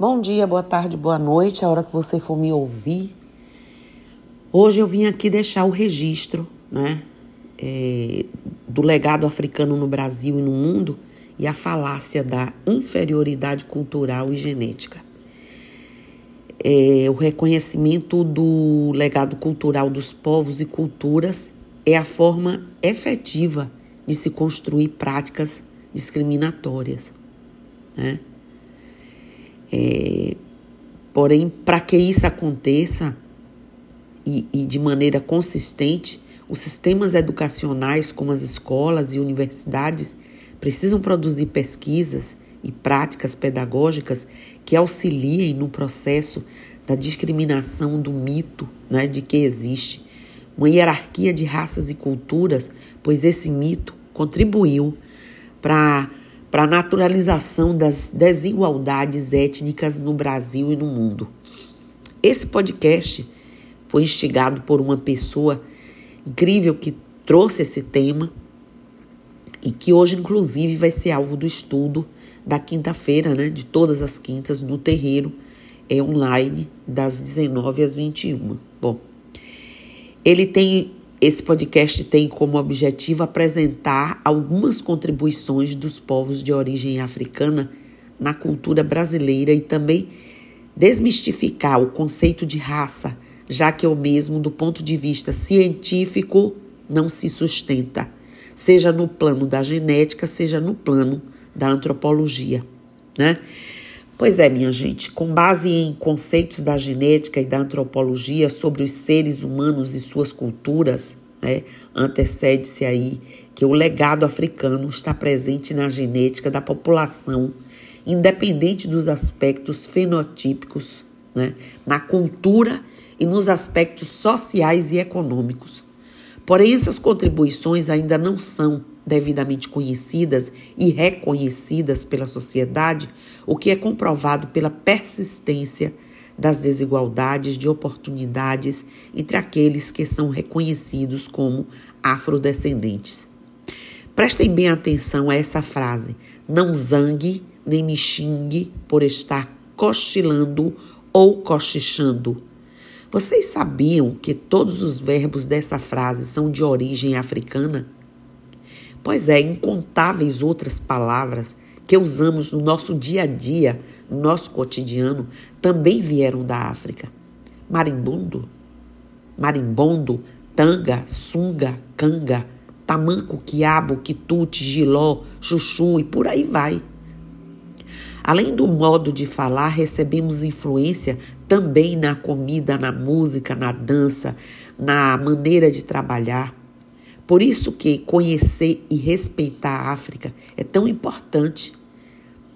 Bom dia, boa tarde, boa noite, a hora que você for me ouvir. Hoje eu vim aqui deixar o registro, né, é, do legado africano no Brasil e no mundo e a falácia da inferioridade cultural e genética. É, o reconhecimento do legado cultural dos povos e culturas é a forma efetiva de se construir práticas discriminatórias. Né? É, porém, para que isso aconteça e, e de maneira consistente, os sistemas educacionais, como as escolas e universidades, precisam produzir pesquisas e práticas pedagógicas que auxiliem no processo da discriminação do mito né, de que existe uma hierarquia de raças e culturas, pois esse mito contribuiu para para a naturalização das desigualdades étnicas no Brasil e no mundo. Esse podcast foi instigado por uma pessoa incrível que trouxe esse tema e que hoje, inclusive, vai ser alvo do estudo da quinta-feira, né, de todas as quintas, no terreiro, é online, das 19 às 21. Bom, ele tem esse podcast tem como objetivo apresentar algumas contribuições dos povos de origem africana na cultura brasileira e também desmistificar o conceito de raça, já que é o mesmo, do ponto de vista científico, não se sustenta, seja no plano da genética, seja no plano da antropologia, né? Pois é, minha gente, com base em conceitos da genética e da antropologia sobre os seres humanos e suas culturas, né, antecede-se aí que o legado africano está presente na genética da população, independente dos aspectos fenotípicos, né, na cultura e nos aspectos sociais e econômicos. Porém, essas contribuições ainda não são devidamente conhecidas e reconhecidas pela sociedade, o que é comprovado pela persistência das desigualdades de oportunidades entre aqueles que são reconhecidos como afrodescendentes. Prestem bem atenção a essa frase: não zangue nem me xingue por estar cochilando ou cochichando. Vocês sabiam que todos os verbos dessa frase são de origem africana? Pois é, incontáveis outras palavras que usamos no nosso dia a dia, no nosso cotidiano, também vieram da África. Marimbondo, marimbondo, tanga, sunga, canga, tamanco, quiabo, quitute, giló, chuchu e por aí vai. Além do modo de falar, recebemos influência também na comida, na música, na dança, na maneira de trabalhar. Por isso que conhecer e respeitar a África é tão importante.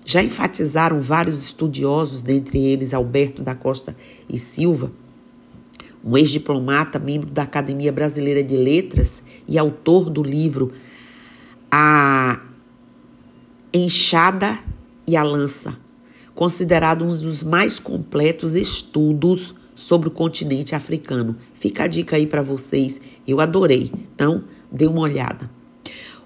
Já enfatizaram vários estudiosos, dentre eles Alberto da Costa e Silva, um ex-diplomata, membro da Academia Brasileira de Letras e autor do livro A Enxada e a Lança, considerado um dos mais completos estudos sobre o continente africano. Fica a dica aí para vocês, eu adorei. Então, dê uma olhada.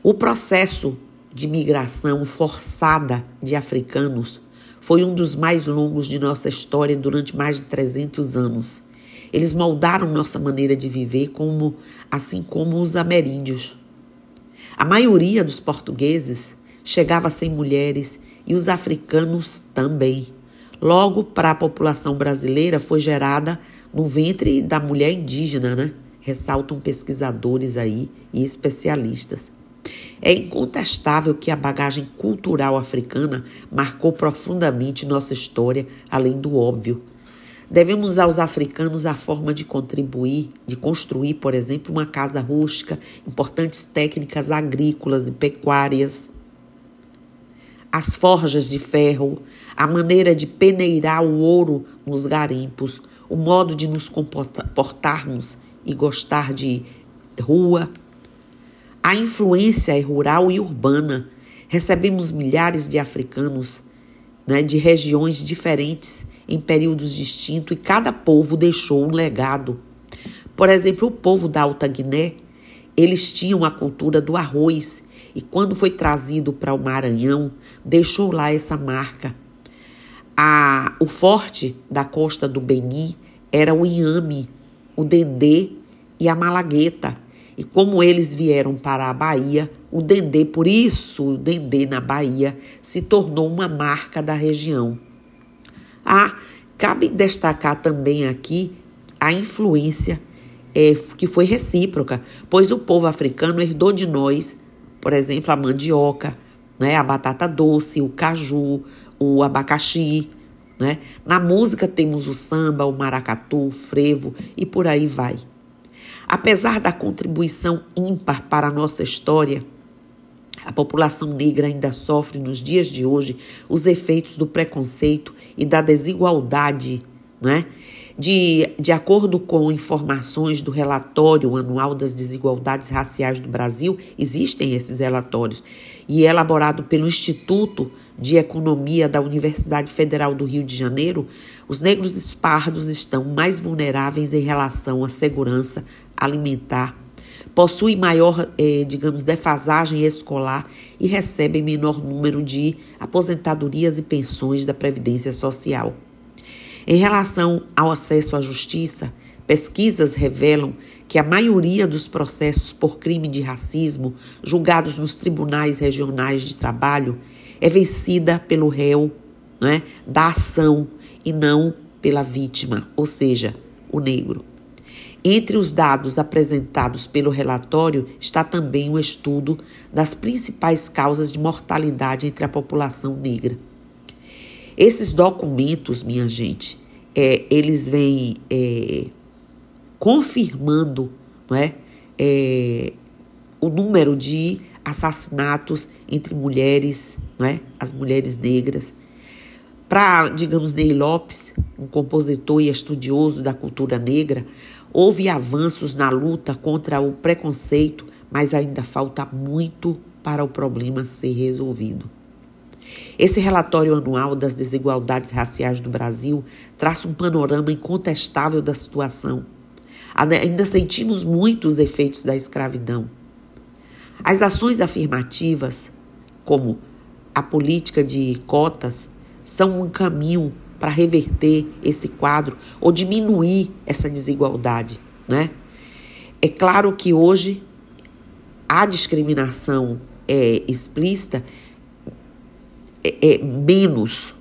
O processo de migração forçada de africanos foi um dos mais longos de nossa história durante mais de 300 anos. Eles moldaram nossa maneira de viver, como, assim como os ameríndios. A maioria dos portugueses chegava sem mulheres e os africanos também. Logo, para a população brasileira, foi gerada no ventre da mulher indígena, né? ressaltam pesquisadores aí e especialistas. É incontestável que a bagagem cultural africana marcou profundamente nossa história, além do óbvio. Devemos aos africanos a forma de contribuir, de construir, por exemplo, uma casa rústica, importantes técnicas agrícolas e pecuárias, as forjas de ferro, a maneira de peneirar o ouro nos garimpos, o modo de nos comportarmos e gostar de rua. A influência é rural e urbana. Recebemos milhares de africanos né, de regiões diferentes em períodos distintos e cada povo deixou um legado. Por exemplo, o povo da Alta Guiné, eles tinham a cultura do arroz e quando foi trazido para o Maranhão, deixou lá essa marca. A, o forte da costa do Beni era o inhame, o dendê e a malagueta. E como eles vieram para a Bahia, o dendê, por isso o dendê na Bahia, se tornou uma marca da região. Ah, cabe destacar também aqui a influência é, que foi recíproca, pois o povo africano herdou de nós, por exemplo, a mandioca, né, a batata doce, o caju, o abacaxi. Né? Na música temos o samba, o maracatu, o frevo e por aí vai. Apesar da contribuição ímpar para a nossa história, a população negra ainda sofre nos dias de hoje os efeitos do preconceito e da desigualdade, né? De, de acordo com informações do relatório anual das desigualdades raciais do Brasil, existem esses relatórios, e é elaborado pelo Instituto de Economia da Universidade Federal do Rio de Janeiro, os negros espardos estão mais vulneráveis em relação à segurança alimentar, possuem maior, eh, digamos, defasagem escolar e recebem menor número de aposentadorias e pensões da Previdência Social. Em relação ao acesso à justiça, pesquisas revelam que a maioria dos processos por crime de racismo julgados nos tribunais regionais de trabalho é vencida pelo réu né, da ação e não pela vítima, ou seja, o negro. Entre os dados apresentados pelo relatório está também o estudo das principais causas de mortalidade entre a população negra. Esses documentos, minha gente, é, eles vêm é, confirmando não é, é, o número de assassinatos entre mulheres, não é, as mulheres negras. Para, digamos, Ney Lopes, um compositor e estudioso da cultura negra, houve avanços na luta contra o preconceito, mas ainda falta muito para o problema ser resolvido. Esse relatório anual das desigualdades raciais do Brasil traça um panorama incontestável da situação. Ainda sentimos muito os efeitos da escravidão. As ações afirmativas, como a política de cotas, são um caminho para reverter esse quadro ou diminuir essa desigualdade, né? É claro que hoje a discriminação é explícita é, é menos,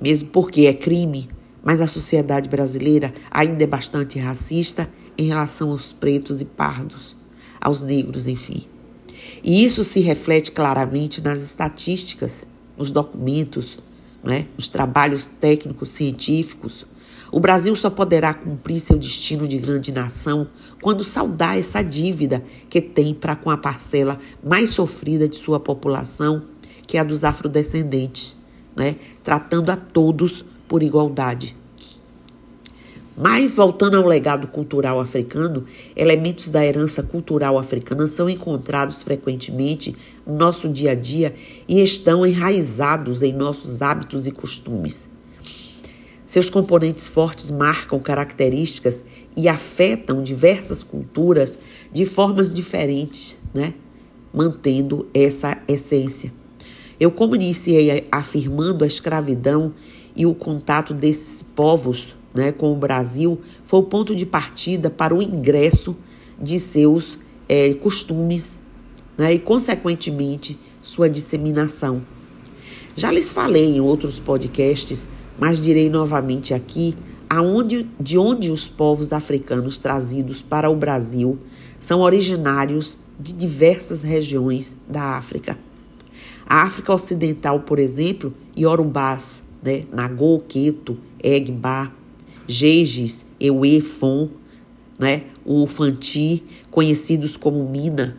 mesmo porque é crime, mas a sociedade brasileira ainda é bastante racista em relação aos pretos e pardos, aos negros, enfim. E isso se reflete claramente nas estatísticas, nos documentos, né, nos trabalhos técnicos científicos. O Brasil só poderá cumprir seu destino de grande nação quando saldar essa dívida que tem para com a parcela mais sofrida de sua população que é a dos afrodescendentes, né? tratando a todos por igualdade. Mas, voltando ao legado cultural africano, elementos da herança cultural africana são encontrados frequentemente no nosso dia a dia e estão enraizados em nossos hábitos e costumes. Seus componentes fortes marcam características e afetam diversas culturas de formas diferentes, né? mantendo essa essência. Eu, como iniciei afirmando a escravidão e o contato desses povos né, com o Brasil, foi o ponto de partida para o ingresso de seus é, costumes né, e, consequentemente, sua disseminação. Já lhes falei em outros podcasts, mas direi novamente aqui, aonde, de onde os povos africanos trazidos para o Brasil são originários de diversas regiões da África. A África Ocidental, por exemplo, Yorubás, né, Nagô, Queto, Egba, Geiges, Ewe, Fon, né, o Fanti, conhecidos como Mina,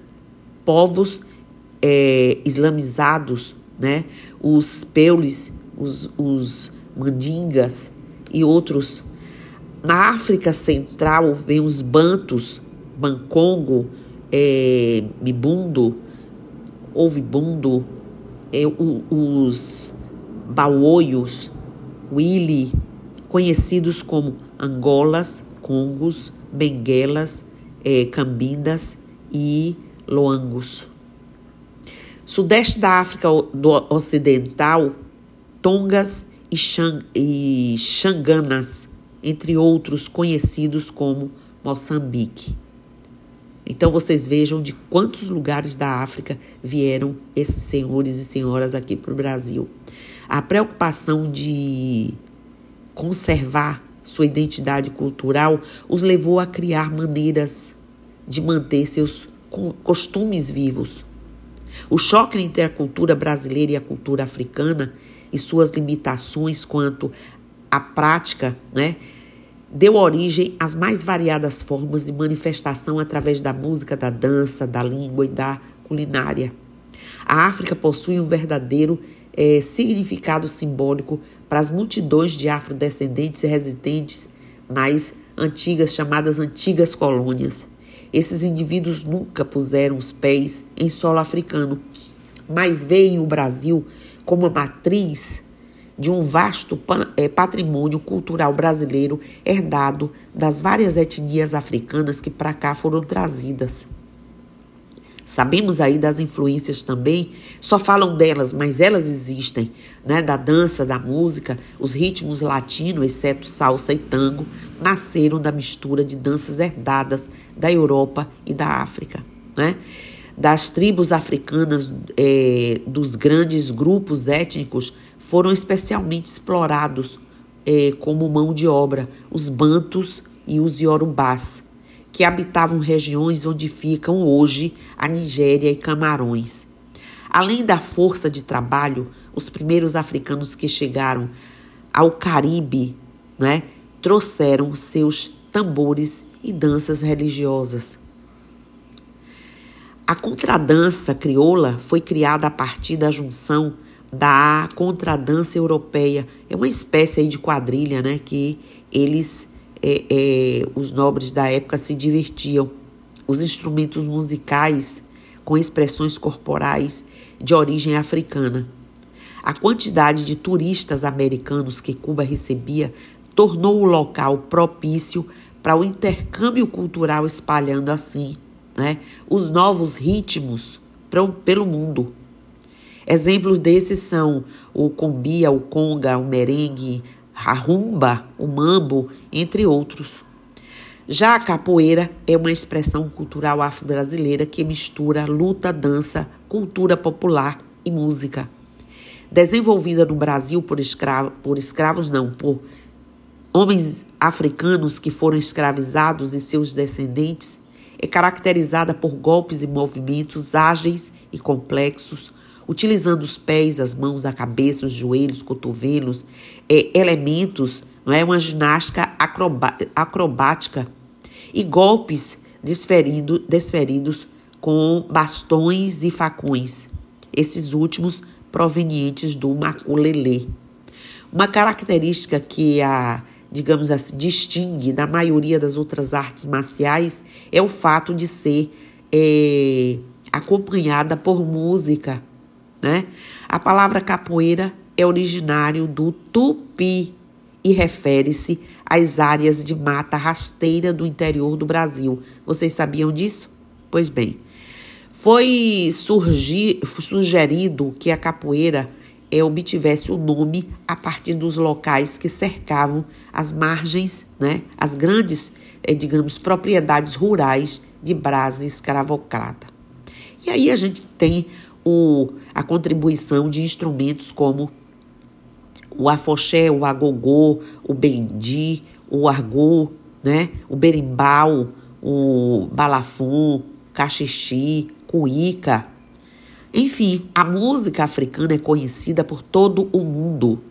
povos é, islamizados, né, os Peulis, os, os Mandingas e outros. Na África Central vem os Bantos, Bancongo, é, Mibundo, Ouvibundo, é, o, os baoios, Willy, conhecidos como Angolas, Congos, Benguelas, é, Cambindas e Loangos. Sudeste da África do Ocidental, Tongas e, Xang, e Xanganas, entre outros conhecidos como Moçambique. Então vocês vejam de quantos lugares da África vieram esses senhores e senhoras aqui para o Brasil. A preocupação de conservar sua identidade cultural os levou a criar maneiras de manter seus costumes vivos. O choque entre a cultura brasileira e a cultura africana e suas limitações quanto à prática, né, deu origem às mais variadas formas de manifestação através da música, da dança, da língua e da culinária. A África possui um verdadeiro é, significado simbólico para as multidões de afrodescendentes e residentes nas antigas chamadas antigas colônias. Esses indivíduos nunca puseram os pés em solo africano, mas veem o Brasil como a matriz de um vasto eh, patrimônio cultural brasileiro herdado das várias etnias africanas que para cá foram trazidas. Sabemos aí das influências também, só falam delas, mas elas existem, né? Da dança, da música, os ritmos latinos, exceto salsa e tango, nasceram da mistura de danças herdadas da Europa e da África, né? Das tribos africanas, é, dos grandes grupos étnicos, foram especialmente explorados é, como mão de obra os bantos e os iorubás que habitavam regiões onde ficam hoje a Nigéria e Camarões. Além da força de trabalho, os primeiros africanos que chegaram ao Caribe né, trouxeram seus tambores e danças religiosas. A contradança crioula foi criada a partir da junção da contradança europeia. É uma espécie de quadrilha né, que eles é, é, os nobres da época se divertiam. Os instrumentos musicais com expressões corporais de origem africana. A quantidade de turistas americanos que Cuba recebia tornou o local propício para o intercâmbio cultural, espalhando assim né, os novos ritmos pelo mundo. Exemplos desses são o combia, o conga, o merengue, a rumba, o mambo, entre outros. Já a capoeira é uma expressão cultural afro-brasileira que mistura luta, dança, cultura popular e música. Desenvolvida no Brasil por, escravo, por escravos, não, por homens africanos que foram escravizados e seus descendentes, é caracterizada por golpes e movimentos ágeis e complexos, utilizando os pés, as mãos, a cabeça, os joelhos, cotovelos, é, elementos, não é? Uma ginástica acrobática e golpes desferido, desferidos com bastões e facões, esses últimos provenientes do maculelê. Uma característica que a, digamos assim, distingue da maioria das outras artes marciais é o fato de ser é, acompanhada por música né? A palavra capoeira é originário do tupi e refere-se às áreas de mata rasteira do interior do Brasil. Vocês sabiam disso? Pois bem, foi surgir, sugerido que a capoeira é, obtivesse o nome a partir dos locais que cercavam as margens, né, as grandes, é, digamos, propriedades rurais de brasa escravocrata. E aí a gente tem o, a contribuição de instrumentos como o afoxé, o agogô, o bendi, o argô, né? o berimbau, o balafon, cachixi, cuíca. Enfim, a música africana é conhecida por todo o mundo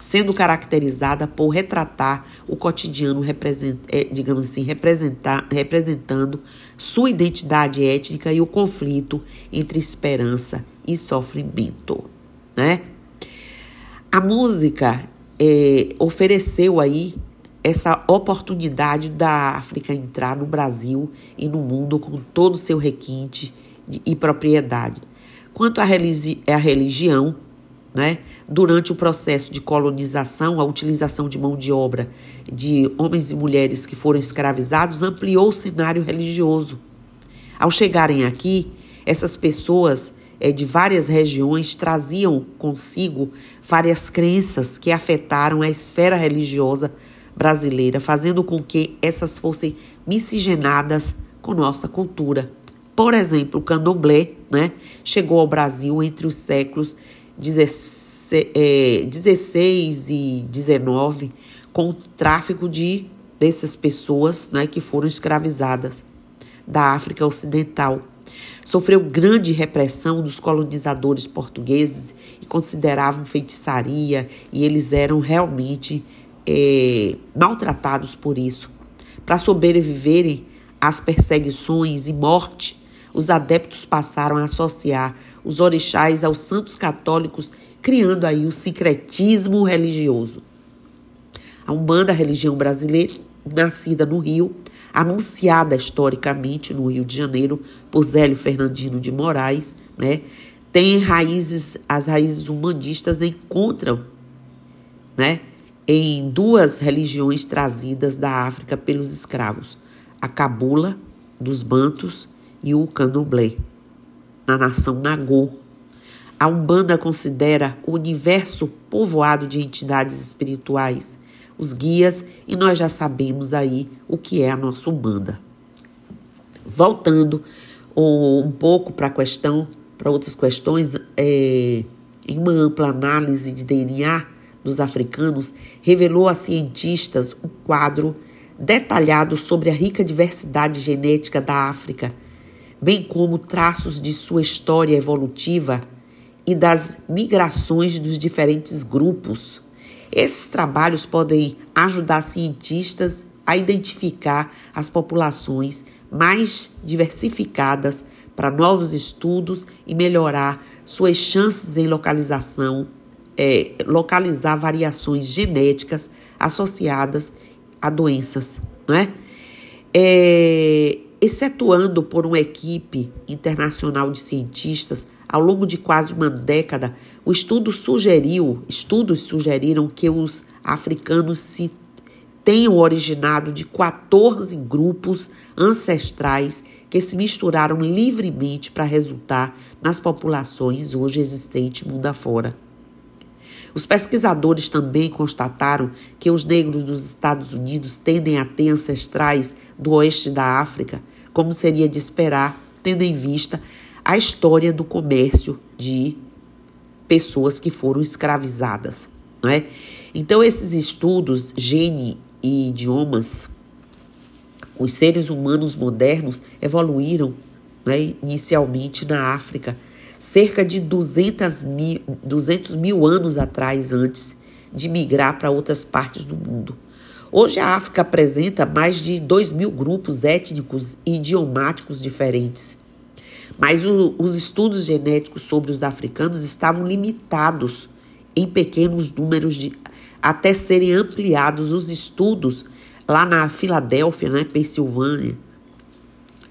sendo caracterizada por retratar o cotidiano, é, digamos assim, representar, representando sua identidade étnica e o conflito entre esperança e sofrimento, né? A música é, ofereceu aí essa oportunidade da África entrar no Brasil e no mundo com todo o seu requinte e propriedade. Quanto à religi religião, né? Durante o processo de colonização, a utilização de mão de obra de homens e mulheres que foram escravizados ampliou o cenário religioso. Ao chegarem aqui, essas pessoas é, de várias regiões traziam consigo várias crenças que afetaram a esfera religiosa brasileira, fazendo com que essas fossem miscigenadas com nossa cultura. Por exemplo, o candomblé né, chegou ao Brasil entre os séculos 16 é, e 19 com o tráfico de dessas pessoas né, que foram escravizadas da África Ocidental. Sofreu grande repressão dos colonizadores portugueses e consideravam feitiçaria e eles eram realmente é, maltratados por isso. Para sobreviverem às perseguições e morte, os adeptos passaram a associar os orixás aos santos católicos, criando aí o sincretismo religioso. A Umbanda, a religião brasileira, nascida no Rio, anunciada historicamente no Rio de Janeiro por Zélio Fernandino de Moraes, né? Tem raízes, as raízes humanistas encontram, né, em duas religiões trazidas da África pelos escravos, a cabula dos bantos e o candomblé, na nação Nagô. A Umbanda considera o universo povoado de entidades espirituais os guias e nós já sabemos aí o que é a nossa Umbanda. Voltando um pouco para a questão, para outras questões, é, em uma ampla análise de DNA dos africanos, revelou a cientistas um quadro detalhado sobre a rica diversidade genética da África, bem como traços de sua história evolutiva e das migrações dos diferentes grupos esses trabalhos podem ajudar cientistas a identificar as populações mais diversificadas para novos estudos e melhorar suas chances em localização, é, localizar variações genéticas associadas a doenças, não é? é? Excetuando por uma equipe internacional de cientistas ao longo de quase uma década, o estudo sugeriu, estudos sugeriram que os africanos se tenham originado de 14 grupos ancestrais que se misturaram livremente para resultar nas populações hoje existentes mundo afora. Os pesquisadores também constataram que os negros dos Estados Unidos tendem a ter ancestrais do oeste da África, como seria de esperar, tendo em vista a história do comércio de pessoas que foram escravizadas, não é? Então esses estudos gene e idiomas, os seres humanos modernos evoluíram né, inicialmente na África, cerca de 200 mil, 200 mil anos atrás, antes de migrar para outras partes do mundo. Hoje a África apresenta mais de 2 mil grupos étnicos e idiomáticos diferentes. Mas o, os estudos genéticos sobre os africanos estavam limitados em pequenos números de, até serem ampliados. Os estudos lá na Filadélfia, né, Pensilvânia,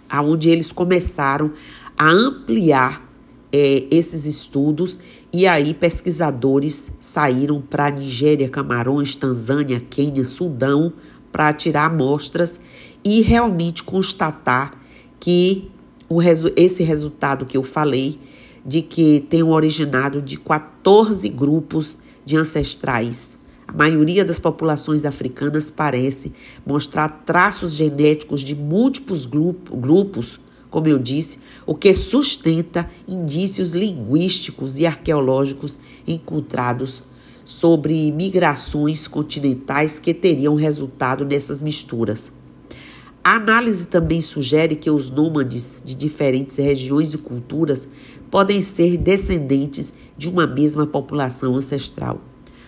aonde eles começaram a ampliar é, esses estudos e aí pesquisadores saíram para Nigéria, Camarões, Tanzânia, Quênia, Sudão para tirar amostras e realmente constatar que resu esse resultado que eu falei, de que tem originado de 14 grupos de ancestrais. A maioria das populações africanas parece mostrar traços genéticos de múltiplos grupos, como eu disse, o que sustenta indícios linguísticos e arqueológicos encontrados sobre migrações continentais que teriam resultado nessas misturas. A análise também sugere que os nômades de diferentes regiões e culturas podem ser descendentes de uma mesma população ancestral.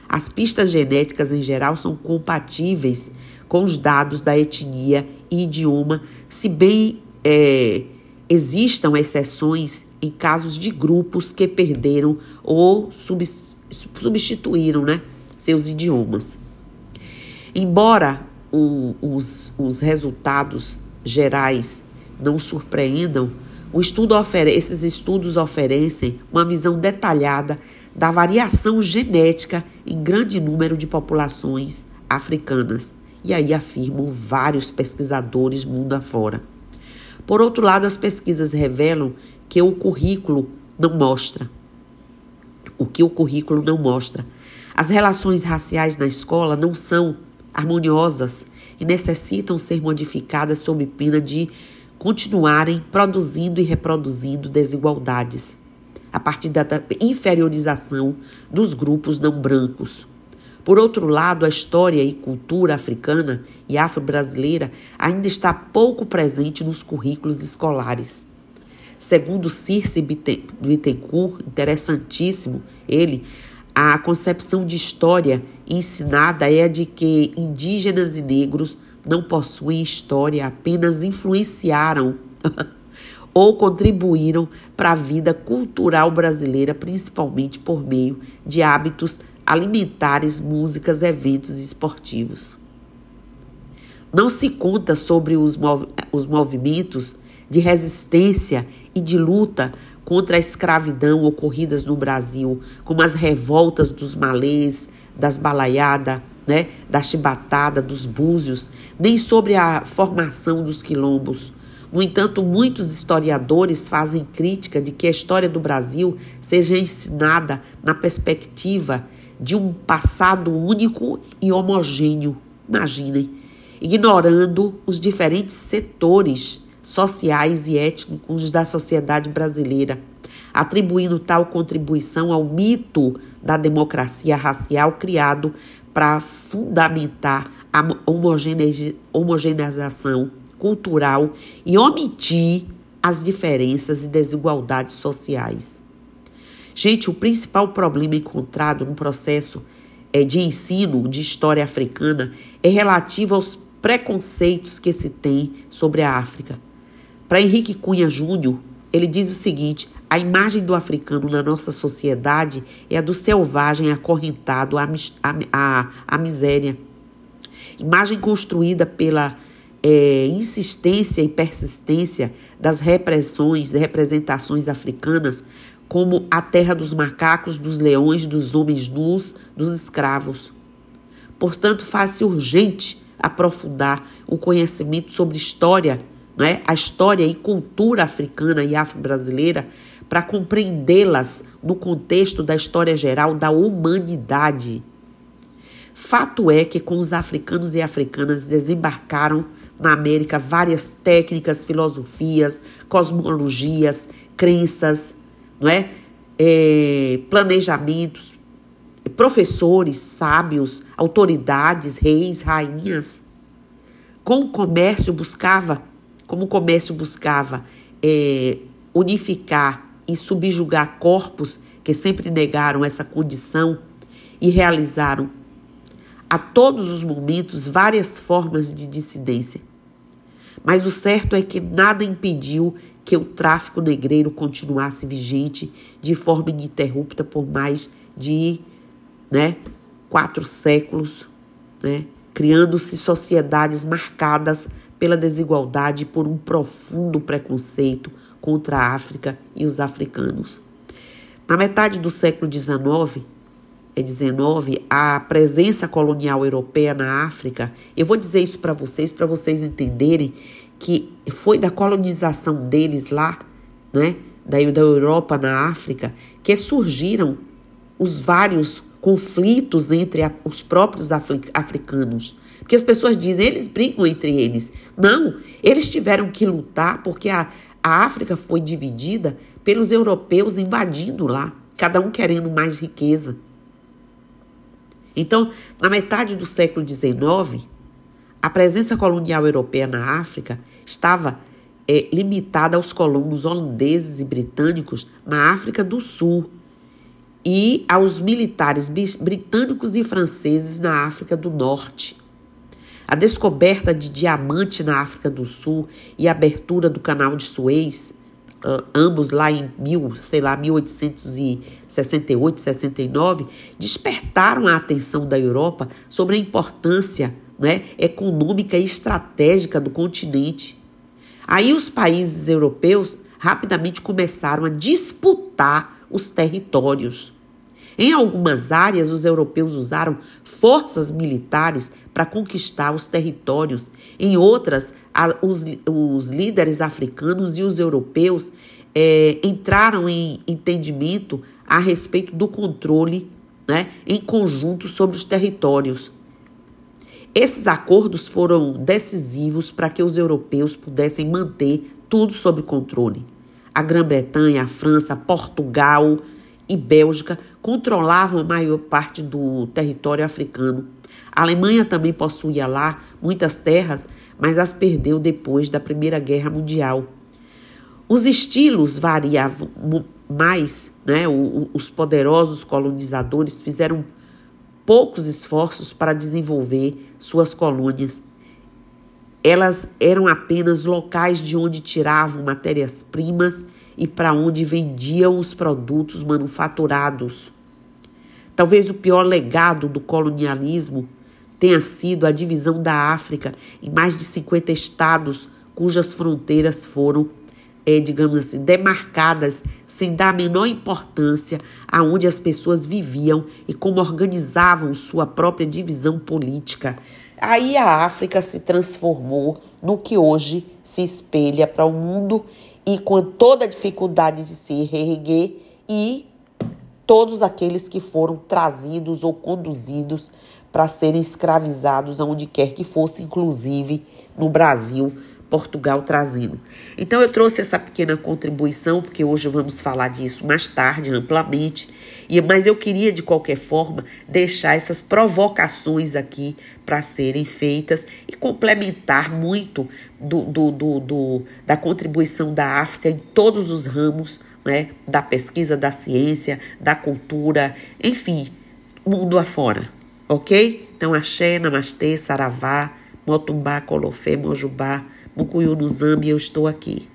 As pistas genéticas em geral são compatíveis com os dados da etnia e idioma, se bem é, existam exceções em casos de grupos que perderam ou substituíram né, seus idiomas. Embora o, os, os resultados gerais não surpreendam, o estudo ofere, esses estudos oferecem uma visão detalhada da variação genética em grande número de populações africanas. E aí afirmam vários pesquisadores mundo afora. Por outro lado, as pesquisas revelam que o currículo não mostra. O que o currículo não mostra. As relações raciais na escola não são harmoniosas e necessitam ser modificadas sob pena de continuarem produzindo e reproduzindo desigualdades a partir da inferiorização dos grupos não brancos. Por outro lado, a história e cultura africana e afro-brasileira ainda está pouco presente nos currículos escolares. Segundo Circe Bittencourt, interessantíssimo ele, a concepção de história ensinada é a de que indígenas e negros não possuem história, apenas influenciaram ou contribuíram para a vida cultural brasileira, principalmente por meio de hábitos alimentares, músicas, eventos esportivos. Não se conta sobre os, mov os movimentos de resistência e de luta contra a escravidão ocorridas no Brasil, como as revoltas dos malês, das balaiadas, né, da chibatada, dos búzios, nem sobre a formação dos quilombos. No entanto, muitos historiadores fazem crítica de que a história do Brasil seja ensinada na perspectiva de um passado único e homogêneo. Imaginem, ignorando os diferentes setores sociais e étnicos da sociedade brasileira, atribuindo tal contribuição ao mito da democracia racial criado para fundamentar a homogeneização cultural e omitir as diferenças e desigualdades sociais. Gente, o principal problema encontrado no processo é, de ensino de história africana é relativo aos preconceitos que se tem sobre a África. Para Henrique Cunha Júnior, ele diz o seguinte: a imagem do africano na nossa sociedade é a do selvagem acorrentado à, à, à miséria. Imagem construída pela é, insistência e persistência das repressões e representações africanas como a terra dos macacos, dos leões, dos homens nus, dos escravos. Portanto, faz-se urgente aprofundar o conhecimento sobre história, né, a história e cultura africana e afro-brasileira para compreendê-las no contexto da história geral da humanidade. Fato é que com os africanos e africanas desembarcaram na América várias técnicas, filosofias, cosmologias, crenças, não é? é planejamentos, professores, sábios, autoridades, reis, rainhas. Com o comércio buscava, como o comércio buscava é, unificar e subjugar corpos que sempre negaram essa condição e realizaram a todos os momentos várias formas de dissidência. Mas o certo é que nada impediu que o tráfico negreiro continuasse vigente de forma ininterrupta por mais de né, quatro séculos, né, criando-se sociedades marcadas pela desigualdade e por um profundo preconceito contra a África e os africanos. Na metade do século XIX, XIX, a presença colonial europeia na África, eu vou dizer isso para vocês, para vocês entenderem que foi da colonização deles lá, né, da, da Europa na África, que surgiram os vários conflitos entre a, os próprios africanos. Porque as pessoas dizem, eles brigam entre eles. Não, eles tiveram que lutar porque a, a África foi dividida pelos europeus invadindo lá, cada um querendo mais riqueza. Então, na metade do século XIX, a presença colonial europeia na África estava é, limitada aos colonos holandeses e britânicos na África do Sul e aos militares britânicos e franceses na África do Norte. A descoberta de diamante na África do Sul e a abertura do canal de Suez uh, ambos lá em mil, sei lá, 1868, 69, despertaram a atenção da Europa sobre a importância né, econômica e estratégica do continente. Aí os países europeus rapidamente começaram a disputar os territórios. Em algumas áreas, os europeus usaram forças militares para conquistar os territórios. Em outras, a, os, os líderes africanos e os europeus é, entraram em entendimento a respeito do controle né, em conjunto sobre os territórios. Esses acordos foram decisivos para que os europeus pudessem manter tudo sob controle. A Grã-Bretanha, a França, Portugal e Bélgica controlavam a maior parte do território africano. A Alemanha também possuía lá muitas terras, mas as perdeu depois da Primeira Guerra Mundial. Os estilos variavam mais, né? os poderosos colonizadores fizeram poucos esforços para desenvolver suas colônias. Elas eram apenas locais de onde tiravam matérias-primas e para onde vendiam os produtos manufaturados. Talvez o pior legado do colonialismo tenha sido a divisão da África em mais de 50 estados cujas fronteiras foram é, digamos assim, demarcadas sem dar a menor importância aonde as pessoas viviam e como organizavam sua própria divisão política. Aí a África se transformou no que hoje se espelha para o mundo e com toda a dificuldade de se reerguer e todos aqueles que foram trazidos ou conduzidos para serem escravizados aonde quer que fosse, inclusive no Brasil, Portugal trazendo. Então eu trouxe essa pequena contribuição, porque hoje vamos falar disso mais tarde, amplamente, e, mas eu queria, de qualquer forma, deixar essas provocações aqui para serem feitas e complementar muito do, do, do, do, da contribuição da África em todos os ramos né, da pesquisa, da ciência, da cultura, enfim, mundo afora, ok? Então, axé, namastê, saravá, motumbá, colofé, mojubá, Mucuyu no eu estou aqui.